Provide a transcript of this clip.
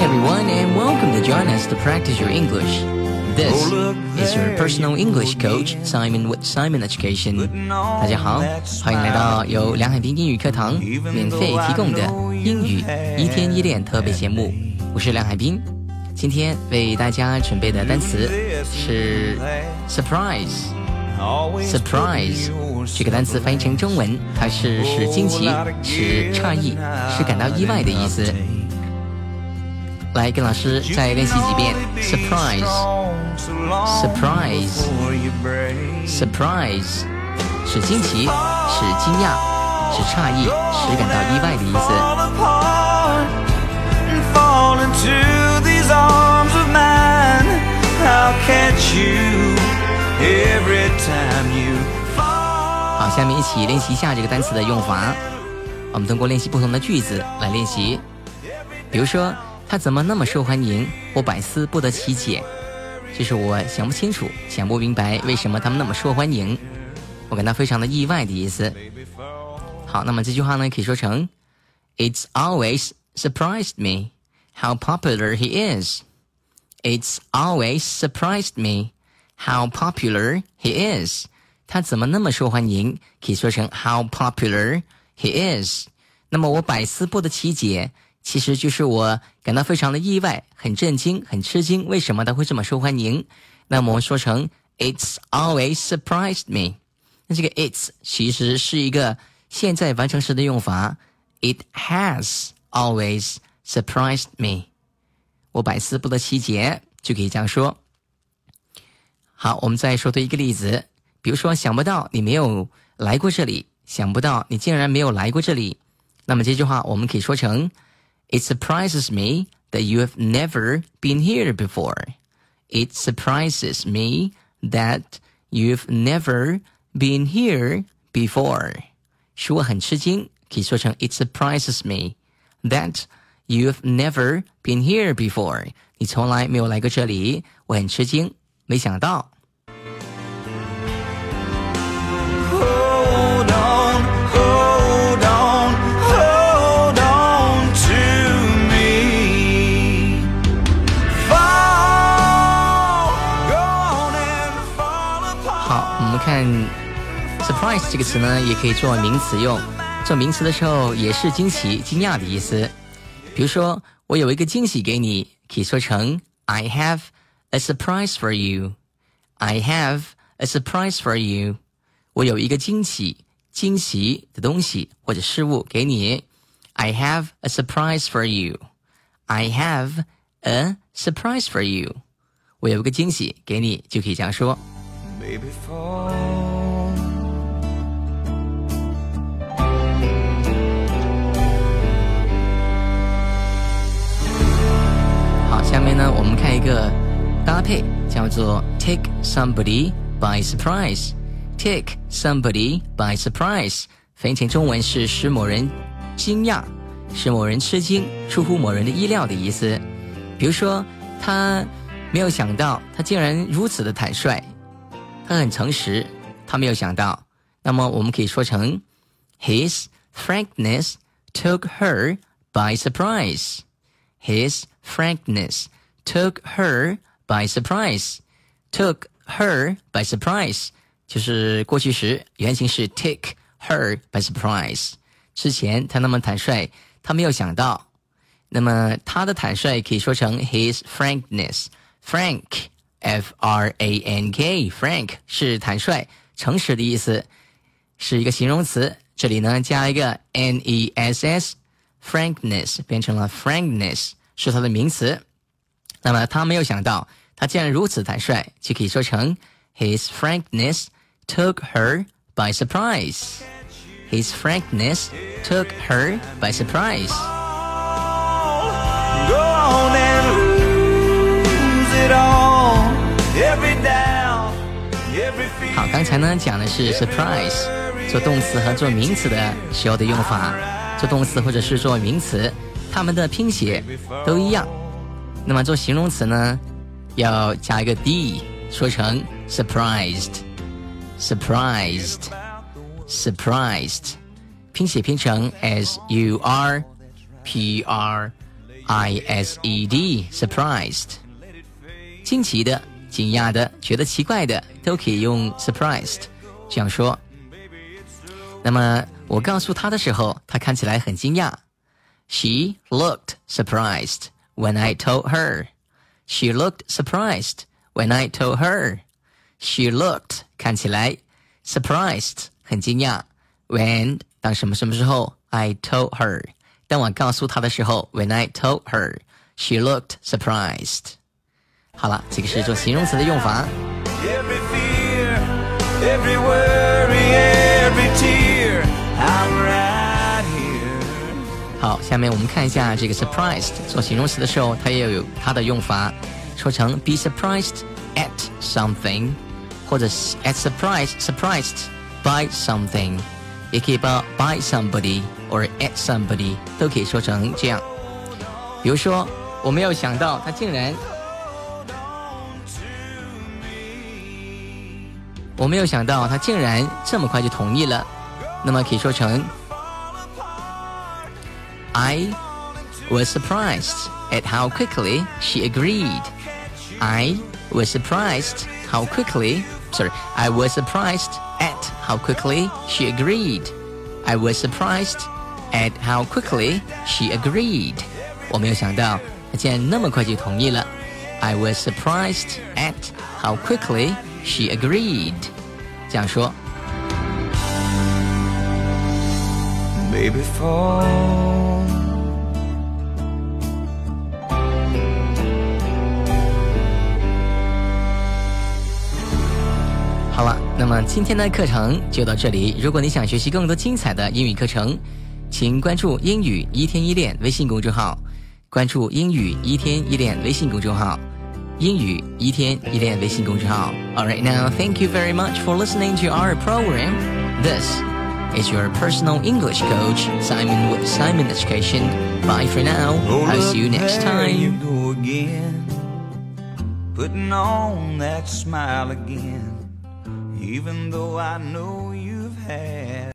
Hi everyone and welcome to join us to practice your English. This is your personal English coach Simon with Simon Education. 大家好，欢迎来到由梁海滨英语课堂免费提供的英语一天一练特别节目。我是梁海滨，今天为大家准备的单词是 surprise。surprise 这个单词翻译成中文，它是使惊奇、使诧异、使感到意外的意思。来，跟老师再练习几遍。surprise，surprise，surprise，使惊奇、使惊讶、使诧异、使感到意外的意思。好，下面一起练习一下这个单词的用法。我们通过练习不同的句子来练习。比如说，他怎么那么受欢迎？我百思不得其解。就是我想不清楚，想不明白为什么他们那么受欢迎。我感到非常的意外的意思。好，那么这句话呢，可以说成：It's always surprised me how popular he is. It's always surprised me. How popular he is？他怎么那么受欢迎？可以说成 How popular he is？那么我百思不得其解， 其实就是我感到非常的意外、很震惊、很吃惊，为什么他会这么受欢迎？那么我们说成 It's always surprised me。那这个 It's 其实是一个现在完成时的用法，It has always surprised me。我百思不得其解，就可以这样说。好，我们再说多一个例子，比如说，想不到你没有来过这里，想不到你竟然没有来过这里。那么这句话我们可以说成 ：It surprises me that you have never been here before. It surprises me that you've never been here before. 使我很吃惊，可以说成 It surprises me that you've never been here before. 你从来没有来过这里，我很吃惊。没想到。 嗯，surprise 这个词呢，也可以做名词用。做名词的时候，也是惊奇、惊讶的意思。比如说，我有一个惊喜给你，可以说成 I have。a surprise for you. I have a surprise for you. 我有一个惊喜、惊喜的东西或者事物给你。I have a surprise for you. I have a surprise for you. 我有一个惊喜给你，就可以这样说。好，下面呢，我们看一个。搭配叫做 take somebody by surprise。take somebody by surprise，翻译成中文是使某人惊讶，使某人吃惊，出乎某人的意料的意思。比如说，他没有想到他竟然如此的坦率，他很诚实，他没有想到。那么我们可以说成 His frankness took her by surprise. His frankness took her by surprise took her by surprise，就是过去时原型是 take her by surprise。之前他那么坦率，他没有想到。那么他的坦率可以说成 his frankness。frank f r a n k frank 是坦率、诚实的意思，是一个形容词。这里呢加一个 n e s s，frankness 变成了 frankness，是它的名词。那么他没有想到。他竟然如此坦率，就可以说成 His frankness took her by surprise. His frankness took her by surprise. 好，刚才呢讲的是 surprise 做动词和做名词的时候的用法。做动词或者是做名词，它们的拼写都一样。那么做形容词呢？要加一个 d，说成 surprised，surprised，surprised，拼写拼成 s u r p r，I S E D，surprised。惊奇的、惊讶的、觉得奇怪的，都可以用 surprised 这样说。那么我告诉他的时候，他看起来很惊讶。She looked surprised when I told her. She looked surprised when I told her. She looked 看起来 surprised 很惊讶。When 当什么什么时候？I told her 当我告诉她的时候，When I told her, she looked surprised。 好了，这个是做形容词的用法。好，下面我们看一下这个 surprised 做形容词的时候，它也有它的用法，说成 be surprised at something，或者是 at surprise surprised by something，也可以把 by somebody or at somebody 都可以说成这样。比如说，我没有想到他竟然，我没有想到他竟然这么快就同意了，那么可以说成 I was surprised at how quickly she agreed. I was surprised how quickly, sorry, I was surprised at how quickly she agreed. I was surprised at how quickly she agreed. 我没有想到她竟然那么快就同意了。I was surprised at how quickly she agreed. 这样说。Baby fall. 好了，那么今天的课程就到这里。如果你想学习更多精彩的英语课程，请关注“英语一天一练”微信公众号。关注“英语一天一练”微信公众号，“英语一天一练”微信公众号。All right, now thank you very much for listening to our program. This is your personal English coach, Simon with Simon Education. Bye for now. I'll see you next time. Putting on that smile again even though I know you've had